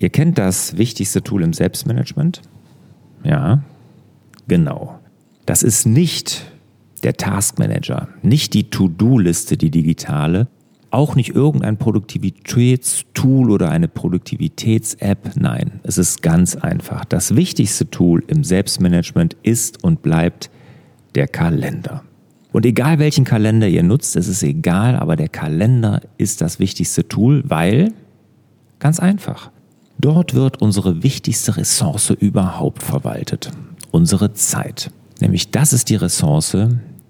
Ihr kennt das wichtigste Tool im Selbstmanagement? Ja, genau. Das ist nicht der Taskmanager, nicht die To-Do-Liste, die digitale, auch nicht irgendein Produktivitätstool oder eine Produktivitäts-App. Nein, es ist ganz einfach. Das wichtigste Tool im Selbstmanagement ist und bleibt der Kalender. Und egal welchen Kalender ihr nutzt, es ist egal, aber der Kalender ist das wichtigste Tool, weil, ganz einfach, dort wird unsere wichtigste Ressource überhaupt verwaltet. Unsere Zeit. Nämlich das ist die Ressource,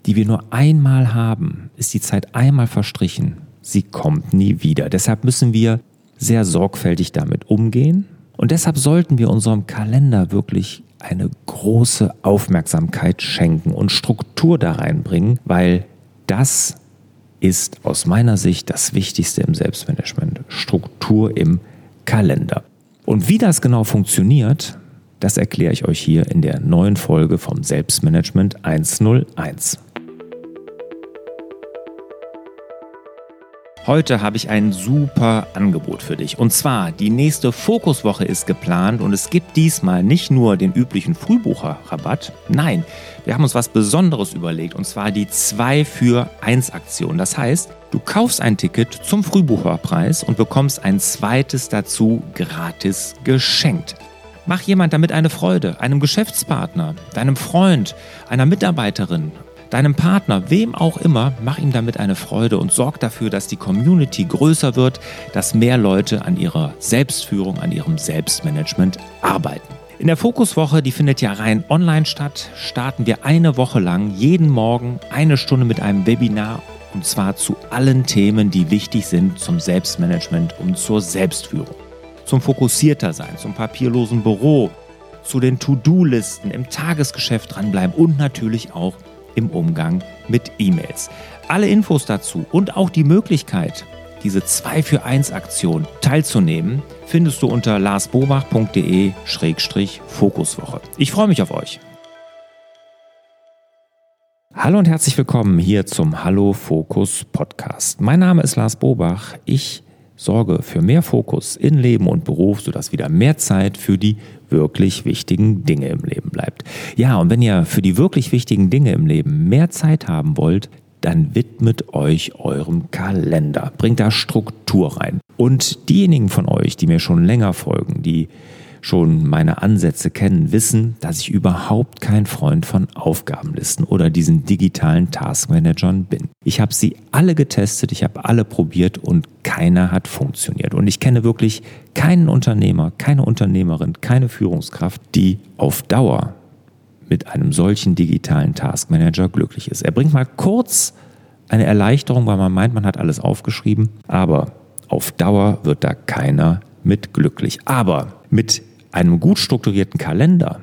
die wir nur einmal haben. Ist die Zeit einmal verstrichen, sie kommt nie wieder. Deshalb müssen wir sehr sorgfältig damit umgehen und deshalb sollten wir unserem Kalender wirklich eine große Aufmerksamkeit schenken und Struktur da reinbringen, weil das ist aus meiner Sicht das Wichtigste im Selbstmanagement. Struktur im Kalender. Und wie das genau funktioniert, das erkläre ich euch hier in der neuen Folge vom Selbstmanagement 101. Heute habe ich ein super Angebot für dich. Und zwar, die nächste Fokuswoche ist geplant und es gibt diesmal nicht nur den üblichen Frühbucherrabatt. Nein, wir haben uns was Besonderes überlegt und zwar die 2 für 1 Aktion. Das heißt, du kaufst ein Ticket zum Frühbucherpreis und bekommst ein zweites dazu gratis geschenkt. Mach jemand damit eine Freude, einem Geschäftspartner, deinem Freund, einer Mitarbeiterin deinem Partner, wem auch immer, mach ihm damit eine Freude und sorg dafür, dass die Community größer wird, dass mehr Leute an ihrer Selbstführung, an ihrem Selbstmanagement arbeiten. In der Fokuswoche, die findet ja rein online statt, starten wir eine Woche lang jeden Morgen eine Stunde mit einem Webinar und zwar zu allen Themen, die wichtig sind zum Selbstmanagement und zur Selbstführung. Zum fokussierter sein, zum papierlosen Büro, zu den To-Do-Listen im Tagesgeschäft dranbleiben und natürlich auch im Umgang mit E-Mails. Alle Infos dazu und auch die Möglichkeit, diese 2 für 1 Aktion teilzunehmen, findest du unter larsbobach.de-fokuswoche. Ich freue mich auf euch. Hallo und herzlich willkommen hier zum Hallo Fokus Podcast. Mein Name ist Lars Bobach. Ich sorge für mehr Fokus in Leben und Beruf, sodass wieder mehr Zeit für die wirklich wichtigen Dinge im Leben bleibt. Ja, und wenn ihr für die wirklich wichtigen Dinge im Leben mehr Zeit haben wollt, dann widmet euch eurem Kalender. Bringt da Struktur rein. Und diejenigen von euch, die mir schon länger folgen, die schon meine Ansätze kennen, wissen, dass ich überhaupt kein Freund von Aufgabenlisten oder diesen digitalen Taskmanagern bin. Ich habe sie alle getestet, ich habe alle probiert und keiner hat funktioniert. Und ich kenne wirklich keinen Unternehmer, keine Unternehmerin, keine Führungskraft, die auf Dauer mit einem solchen digitalen Taskmanager glücklich ist. Er bringt mal kurz eine Erleichterung, weil man meint, man hat alles aufgeschrieben, aber auf Dauer wird da keiner mit glücklich. Aber mit einem gut strukturierten Kalender,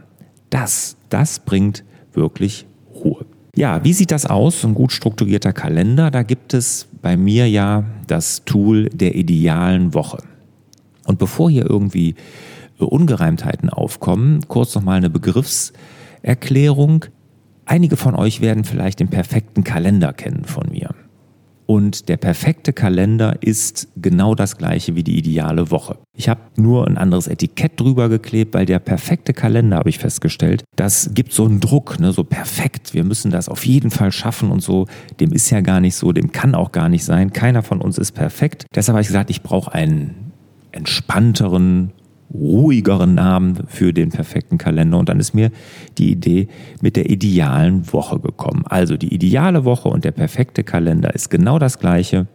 das, das bringt wirklich Ruhe. Ja, wie sieht das aus, ein gut strukturierter Kalender? Da gibt es bei mir ja das Tool der idealen Woche. Und bevor hier irgendwie Ungereimtheiten aufkommen, kurz nochmal eine Begriffserklärung. Einige von euch werden vielleicht den perfekten Kalender kennen von mir. Und der perfekte Kalender ist genau das gleiche wie die ideale Woche. Ich habe nur ein anderes Etikett drüber geklebt, weil der perfekte Kalender, habe ich festgestellt, das gibt so einen Druck, ne, so perfekt. Wir müssen das auf jeden Fall schaffen und so. Dem ist ja gar nicht so, dem kann auch gar nicht sein. Keiner von uns ist perfekt. Deshalb habe ich gesagt, ich brauche einen entspannteren, ruhigeren Namen für den perfekten Kalender. Und dann ist mir die Idee mit der idealen Woche gekommen. Also die ideale Woche und der perfekte Kalender ist genau das gleiche,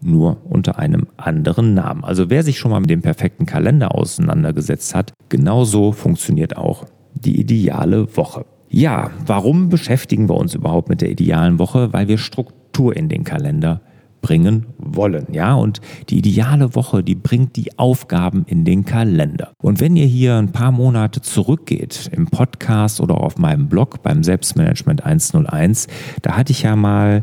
nur unter einem anderen Namen. Also wer sich schon mal mit dem perfekten Kalender auseinandergesetzt hat, genauso funktioniert auch die ideale Woche. Ja, warum beschäftigen wir uns überhaupt mit der idealen Woche? Weil wir Struktur in den Kalender bringen wollen. Ja, und die ideale Woche, die bringt die Aufgaben in den Kalender. Und wenn ihr hier ein paar Monate zurückgeht im Podcast oder auf meinem Blog beim Selbstmanagement 101, da hatte ich ja mal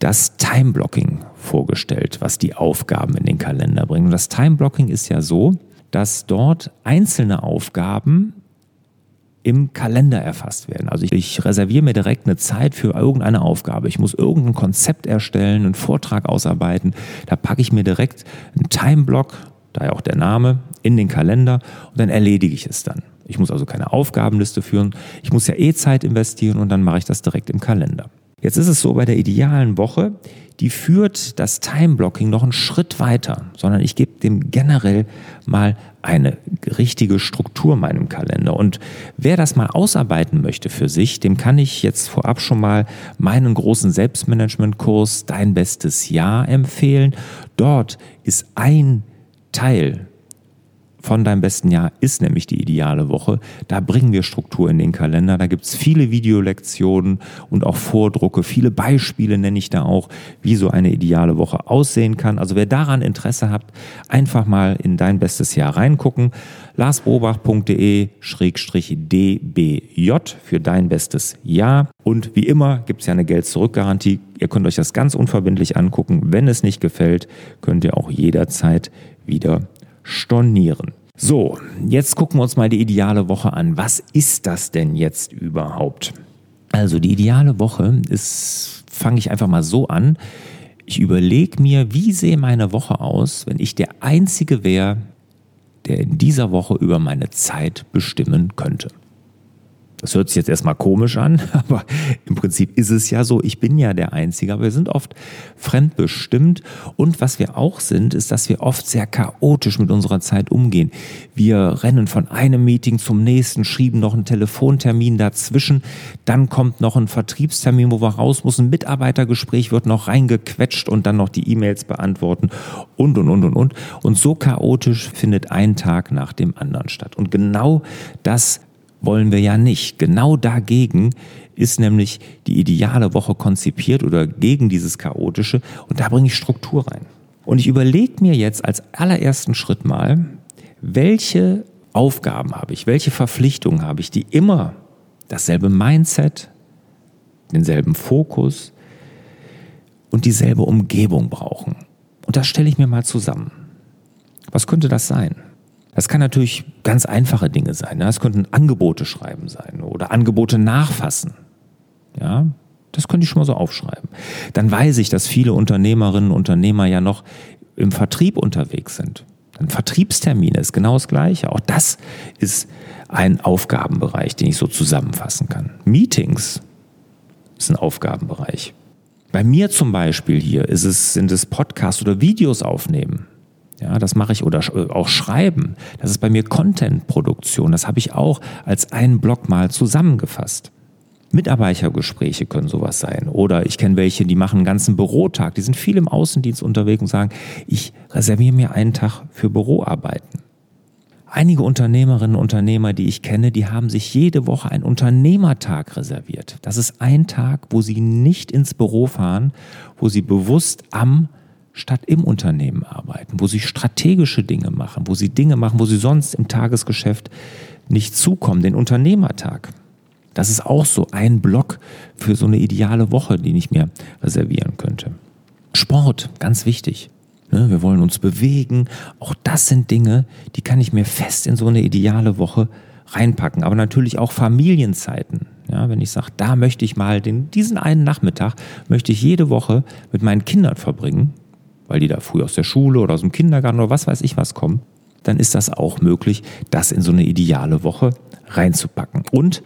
das Time-Blocking vorgestellt, was die Aufgaben in den Kalender bringen. Und das Time-Blocking ist ja so, dass dort einzelne Aufgaben im Kalender erfasst werden. Also ich, ich, reserviere mir direkt eine Zeit für irgendeine Aufgabe. Ich muss irgendein Konzept erstellen, einen Vortrag ausarbeiten. Da packe ich mir direkt einen Timeblock daher auch der Name, in den Kalender und dann erledige ich es dann. Ich muss also keine Aufgabenliste führen. Ich muss ja eh Zeit investieren und dann mache ich das direkt im Kalender. Jetzt ist es so bei der idealen Woche, die führt das Time-Blocking noch einen Schritt weiter, sondern ich gebe dem generell mal eine richtige Struktur meinem Kalender. Und wer das mal ausarbeiten möchte für sich, dem kann ich jetzt vorab schon mal meinen großen Selbstmanagement-Kurs Dein bestes Jahr empfehlen. Dort ist ein Teil von deinem besten Jahr ist nämlich die ideale Woche. Da bringen wir Struktur in den Kalender. Da gibt es viele Videolektionen und auch Vordrucke. Viele Beispiele nenne ich da auch, wie so eine ideale Woche aussehen kann. Also wer daran Interesse hat, einfach mal in dein bestes Jahr reingucken. larsbobach.de-dbj für dein bestes Jahr. Und wie immer gibt es ja eine Geld-Zurück-Garantie. Ihr könnt euch das ganz unverbindlich angucken. Wenn es nicht gefällt, könnt ihr auch jederzeit wieder stornieren. So, jetzt gucken wir uns mal die ideale Woche an. Was ist das denn jetzt überhaupt? Also die ideale Woche ist, fange ich einfach mal so an. Ich überlege mir, wie sehe meine Woche aus, wenn ich der Einzige wäre, der in dieser Woche über meine Zeit bestimmen könnte. Das hört sich jetzt erstmal komisch an, aber im Prinzip ist es ja so, ich bin ja der Einzige, aber wir sind oft fremdbestimmt und was wir auch sind, ist, dass wir oft sehr chaotisch mit unserer Zeit umgehen. Wir rennen von einem Meeting zum nächsten, schieben noch einen Telefontermin dazwischen, dann kommt noch ein Vertriebstermin, wo wir raus müssen, ein Mitarbeitergespräch wird noch reingequetscht und dann noch die E-Mails beantworten und und und und und. Und so chaotisch findet ein Tag nach dem anderen statt. Und genau das wollen wir ja nicht. Genau dagegen ist nämlich die ideale Woche konzipiert oder gegen dieses chaotische und da bringe ich Struktur rein. Und ich überlege mir jetzt als allerersten Schritt mal, welche Aufgaben habe ich, welche Verpflichtungen habe ich, die immer dasselbe Mindset, denselben Fokus und dieselbe Umgebung brauchen. Und das stelle ich mir mal zusammen. Was könnte das sein? Das kann natürlich ganz einfache Dinge sein. Das könnten Angebote schreiben sein oder Angebote nachfassen. Ja, das könnte ich schon mal so aufschreiben. Dann weiß ich, dass viele Unternehmerinnen und Unternehmer ja noch im Vertrieb unterwegs sind. Ein Vertriebstermin ist genau das Gleiche. Auch das ist ein Aufgabenbereich, den ich so zusammenfassen kann. Meetings ist ein Aufgabenbereich. Bei mir zum Beispiel hier ist es, sind es Podcasts oder Videos aufnehmen. Ja, das mache ich oder äh, auch schreiben. Das ist bei mir Content-Produktion. Das habe ich auch als einen Blog mal zusammengefasst. Mitarbeitergespräche können sowas sein. Oder ich kenne welche, die machen einen ganzen Bürotag. Die sind viel im Außendienst unterwegs und sagen, ich reserviere mir einen Tag für Büroarbeiten. Einige Unternehmerinnen und Unternehmer, die ich kenne, die haben sich jede Woche einen Unternehmertag reserviert. Das ist ein Tag, wo sie nicht ins Büro fahren, wo sie bewusst am statt im Unternehmen arbeiten, wo sie strategische Dinge machen, wo sie Dinge machen, wo sie sonst im Tagesgeschäft nicht zukommen, den Unternehmertag. Das ist auch so ein Block für so eine ideale Woche, den ich mir reservieren könnte. Sport, ganz wichtig. Ne, wir wollen uns bewegen. Auch das sind Dinge, die kann ich mir fest in so eine ideale Woche reinpacken. Aber natürlich auch Familienzeiten. Ja, wenn ich sage, da möchte ich mal den, diesen einen Nachmittag, möchte ich jede Woche mit meinen Kindern verbringen, weil die da früh aus der Schule oder aus dem Kindergarten oder was weiß ich was kommen, dann ist das auch möglich, das in so eine ideale Woche reinzupacken. Und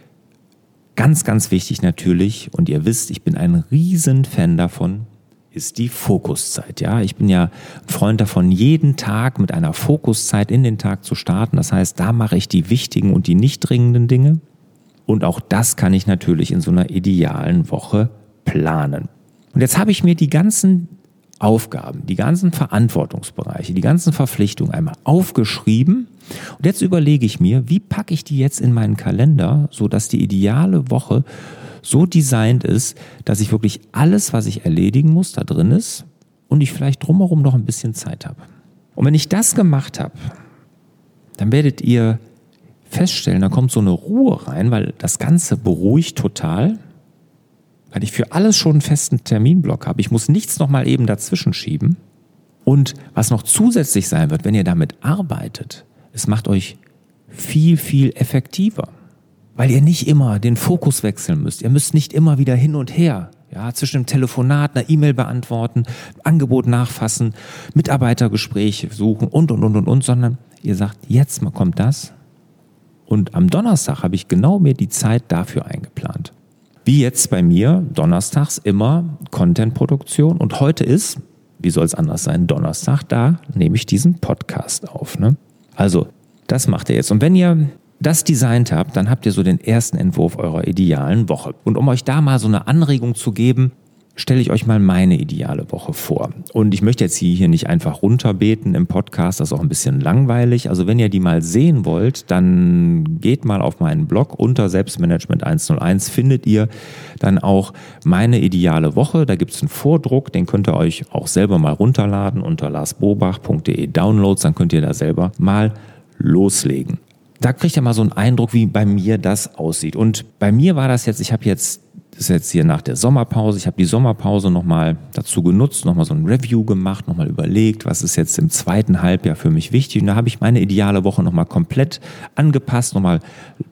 ganz, ganz wichtig natürlich, und ihr wisst, ich bin ein Riesenfan davon, ist die Fokuszeit. Ja, ich bin ja Freund davon, jeden Tag mit einer Fokuszeit in den Tag zu starten. Das heißt, da mache ich die wichtigen und die nicht dringenden Dinge. Und auch das kann ich natürlich in so einer idealen Woche planen. Und jetzt habe ich mir die ganzen Aufgaben, die ganzen Verantwortungsbereiche, die ganzen Verpflichtungen einmal aufgeschrieben. Und jetzt überlege ich mir, wie packe ich die jetzt in meinen Kalender, sodass die ideale Woche so designt ist, dass ich wirklich alles, was ich erledigen muss, da drin ist und ich vielleicht drumherum noch ein bisschen Zeit habe. Und wenn ich das gemacht habe, dann werdet ihr feststellen, da kommt so eine Ruhe rein, weil das Ganze beruhigt total weil ich für alles schon einen festen Terminblock habe. Ich muss nichts nochmal eben dazwischen schieben. Und was noch zusätzlich sein wird, wenn ihr damit arbeitet, es macht euch viel, viel effektiver. Weil ihr nicht immer den Fokus wechseln müsst. Ihr müsst nicht immer wieder hin und her. Ja, zwischen dem Telefonat, einer E-Mail beantworten, Angebot nachfassen, Mitarbeitergespräche suchen und, und, und, und, und, sondern ihr sagt, jetzt kommt das. Und am Donnerstag habe ich genau mir die Zeit dafür eingeplant. Wie jetzt bei mir, donnerstags immer Content-Produktion. Und heute ist, wie soll es anders sein, Donnerstag, da nehme ich diesen Podcast auf. Ne? Also, das macht ihr jetzt. Und wenn ihr das designt habt, dann habt ihr so den ersten Entwurf eurer idealen Woche. Und um euch da mal so eine Anregung zu geben, stelle ich euch mal meine ideale Woche vor. Und ich möchte jetzt hier nicht einfach runterbeten im Podcast, das ist auch ein bisschen langweilig. Also wenn ihr die mal sehen wollt, dann geht mal auf meinen Blog unter Selbstmanagement 101, findet ihr dann auch meine ideale Woche. Da gibt es einen Vordruck, den könnt ihr euch auch selber mal runterladen unter larsbobach.de Downloads, dann könnt ihr da selber mal loslegen. Da kriegt ihr mal so einen Eindruck, wie bei mir das aussieht. Und bei mir war das jetzt, ich habe jetzt das ist jetzt hier nach der Sommerpause. Ich habe die Sommerpause nochmal dazu genutzt, nochmal so ein Review gemacht, nochmal überlegt, was ist jetzt im zweiten Halbjahr für mich wichtig. Und da habe ich meine ideale Woche nochmal komplett angepasst, nochmal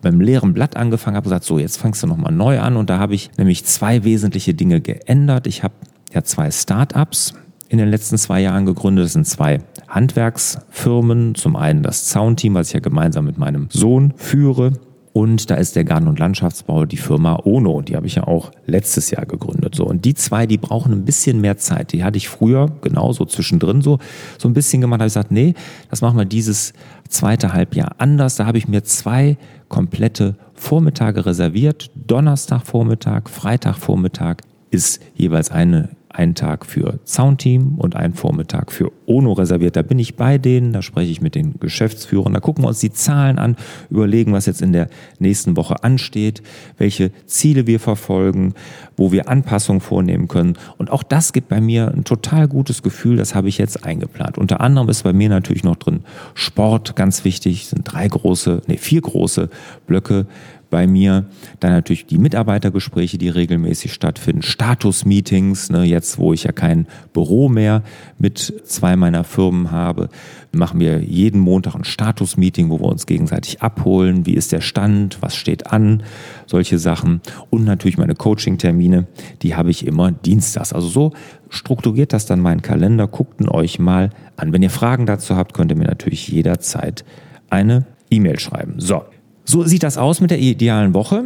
beim leeren Blatt angefangen, habe gesagt, so jetzt fangst du nochmal neu an. Und da habe ich nämlich zwei wesentliche Dinge geändert. Ich habe ja zwei Startups in den letzten zwei Jahren gegründet. Das sind zwei Handwerksfirmen. Zum einen das Zaunteam, was ich ja gemeinsam mit meinem Sohn führe. Und da ist der Garten- und Landschaftsbau, die Firma Ono. Die habe ich ja auch letztes Jahr gegründet. So. Und die zwei, die brauchen ein bisschen mehr Zeit. Die hatte ich früher genauso zwischendrin so, so ein bisschen gemacht. Da habe ich gesagt, nee, das machen wir dieses zweite Halbjahr anders. Da habe ich mir zwei komplette Vormittage reserviert. Donnerstagvormittag, Freitagvormittag ist jeweils eine einen Tag für Soundteam und einen Vormittag für ONO reserviert. Da bin ich bei denen, da spreche ich mit den Geschäftsführern, da gucken wir uns die Zahlen an, überlegen, was jetzt in der nächsten Woche ansteht, welche Ziele wir verfolgen, wo wir Anpassungen vornehmen können. Und auch das gibt bei mir ein total gutes Gefühl, das habe ich jetzt eingeplant. Unter anderem ist bei mir natürlich noch drin Sport, ganz wichtig, sind drei große, nee, vier große Blöcke bei mir. Dann natürlich die Mitarbeitergespräche, die regelmäßig stattfinden, Status-Meetings, ne, jetzt wo ich ja kein Büro mehr mit zwei meiner Firmen habe, machen wir jeden Montag ein Status-Meeting, wo wir uns gegenseitig abholen, wie ist der Stand, was steht an, solche Sachen. Und natürlich meine Coaching-Termine, die habe ich immer dienstags. Also so strukturiert das dann mein Kalender, guckt ihn euch mal an. Wenn ihr Fragen dazu habt, könnt ihr mir natürlich jederzeit eine E-Mail schreiben. So, so sieht das aus mit der idealen Woche.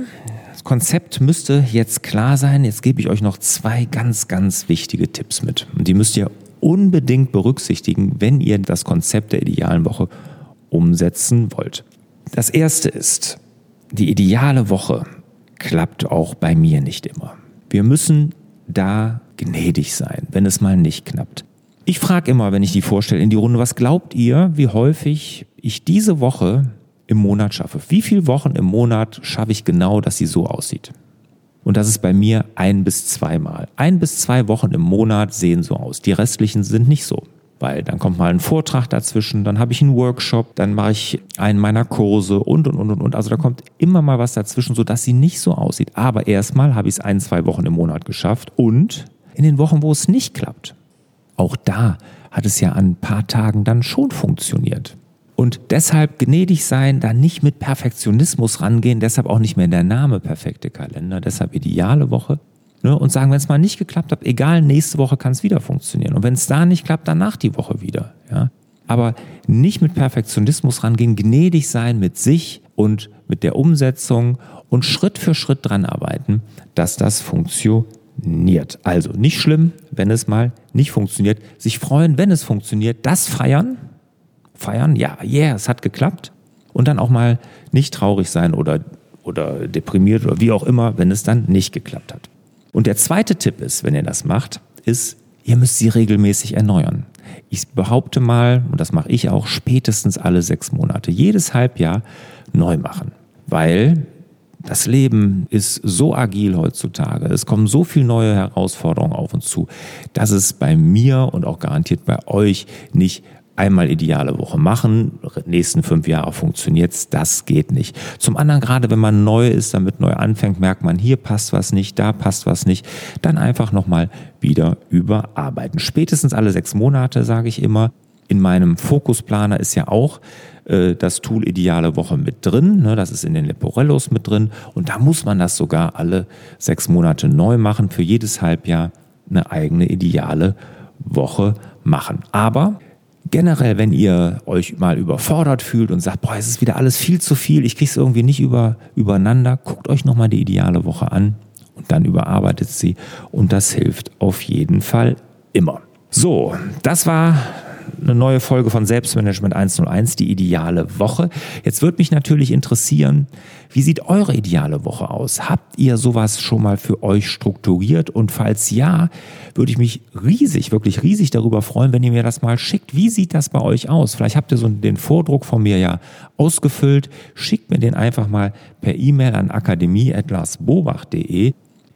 Das Konzept müsste jetzt klar sein. Jetzt gebe ich euch noch zwei ganz, ganz wichtige Tipps mit. Und die müsst ihr unbedingt berücksichtigen, wenn ihr das Konzept der idealen Woche umsetzen wollt. Das erste ist, die ideale Woche klappt auch bei mir nicht immer. Wir müssen da gnädig sein, wenn es mal nicht klappt. Ich frage immer, wenn ich die vorstelle in die Runde, was glaubt ihr, wie häufig ich diese Woche im Monat schaffe. Wie viele Wochen im Monat schaffe ich genau, dass sie so aussieht? Und das ist bei mir ein bis zweimal. Ein bis zwei Wochen im Monat sehen so aus. Die restlichen sind nicht so. Weil dann kommt mal ein Vortrag dazwischen, dann habe ich einen Workshop, dann mache ich einen meiner Kurse und, und, und, und. Also da kommt immer mal was dazwischen, sodass sie nicht so aussieht. Aber erstmal habe ich es ein, zwei Wochen im Monat geschafft und in den Wochen, wo es nicht klappt. Auch da hat es ja an ein paar Tagen dann schon funktioniert. Und deshalb gnädig sein, da nicht mit Perfektionismus rangehen, deshalb auch nicht mehr der Name perfekte Kalender, deshalb ideale Woche. Ne, und sagen, wenn es mal nicht geklappt hat, egal, nächste Woche kann es wieder funktionieren. Und wenn es da nicht klappt, danach die Woche wieder. Ja? Aber nicht mit Perfektionismus rangehen, gnädig sein mit sich und mit der Umsetzung und Schritt für Schritt dran arbeiten, dass das funktioniert. Also nicht schlimm, wenn es mal nicht funktioniert. Sich freuen, wenn es funktioniert. Das feiern, feiern, ja, yeah, es hat geklappt. Und dann auch mal nicht traurig sein oder, oder deprimiert oder wie auch immer, wenn es dann nicht geklappt hat. Und der zweite Tipp ist, wenn ihr das macht, ist, ihr müsst sie regelmäßig erneuern. Ich behaupte mal, und das mache ich auch, spätestens alle sechs Monate, jedes Halbjahr neu machen. Weil das Leben ist so agil heutzutage. Es kommen so viele neue Herausforderungen auf uns zu, dass es bei mir und auch garantiert bei euch nicht einmal ideale Woche machen, nächsten fünf Jahre funktioniert's, das geht nicht. Zum anderen, gerade wenn man neu ist, damit neu anfängt, merkt man, hier passt was nicht, da passt was nicht, dann einfach nochmal wieder überarbeiten. Spätestens alle sechs Monate, sage ich immer, In meinem Fokusplaner ist ja auch äh, das Tool Ideale Woche mit drin. Ne? Das ist in den Leporellos mit drin. Und da muss man das sogar alle sechs Monate neu machen. Für jedes Halbjahr eine eigene ideale Woche machen. Aber generell, wenn ihr euch mal überfordert fühlt und sagt, boah, es ist wieder alles viel zu viel, ich kriege es irgendwie nicht über, übereinander, guckt euch nochmal die ideale Woche an und dann überarbeitet sie und das hilft auf jeden Fall immer. So, das war eine neue Folge von Selbstmanagement 101, die ideale Woche. Jetzt würde mich natürlich interessieren, wie sieht eure ideale Woche aus? Habt ihr sowas schon mal für euch strukturiert? Und falls ja, würde ich mich riesig, wirklich riesig darüber freuen, wenn ihr mir das mal schickt. Wie sieht das bei euch aus? Vielleicht habt ihr so den Vordruck von mir ja ausgefüllt. Schickt mir den einfach mal per E-Mail an akademie.lasbobach.de.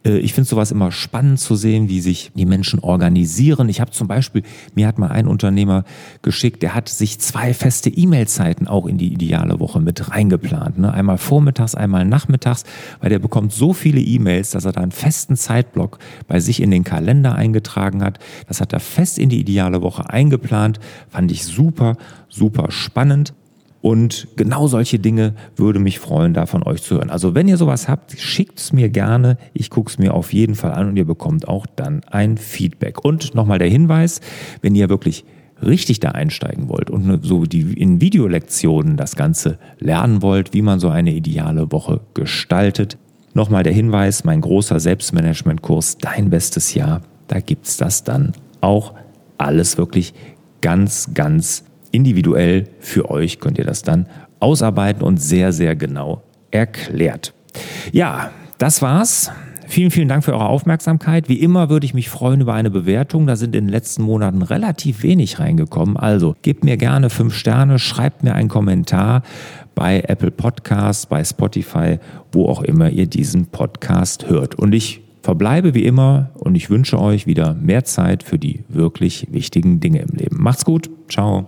Äh, ich finde sowas immer spannend zu sehen, wie sich die Menschen organisieren. Ich habe zum Beispiel, mir hat mal ein Unternehmer geschickt, der hat sich zwei feste E-Mail-Zeiten auch in die ideale Woche mit reingeplant. Ne? Einmal vormittags, einmal nachmittags, weil der bekommt so viele E-Mails, dass er da einen festen Zeitblock bei sich in den Kalender eingetragen hat. Das hat er fest in die ideale Woche eingeplant. Fand ich super, super spannend. Und genau solche Dinge würde mich freuen, da von euch zu hören. Also wenn ihr sowas habt, schickt es mir gerne. Ich gucke es mir auf jeden Fall an und ihr bekommt auch dann ein Feedback. Und nochmal der Hinweis, wenn ihr wirklich richtig da einsteigen wollt und so die in Videolektionen das Ganze lernen wollt, wie man so eine ideale Woche gestaltet. Nochmal der Hinweis, mein großer Selbstmanagement-Kurs Dein bestes Jahr, da gibt es das dann auch alles wirklich ganz, ganz individuell für euch könnt ihr das dann ausarbeiten und sehr, sehr genau erklärt. Ja, das war's. Vielen, vielen Dank für eure Aufmerksamkeit. Wie immer würde ich mich freuen über eine Bewertung. Da sind in den letzten Monaten relativ wenig reingekommen. Also gebt mir gerne fünf Sterne, schreibt mir einen Kommentar bei Apple Podcasts, bei Spotify, wo auch immer ihr diesen Podcast hört. Und ich verbleibe wie immer und ich wünsche euch wieder mehr Zeit für die wirklich wichtigen Dinge im Leben. Macht's gut. Ciao.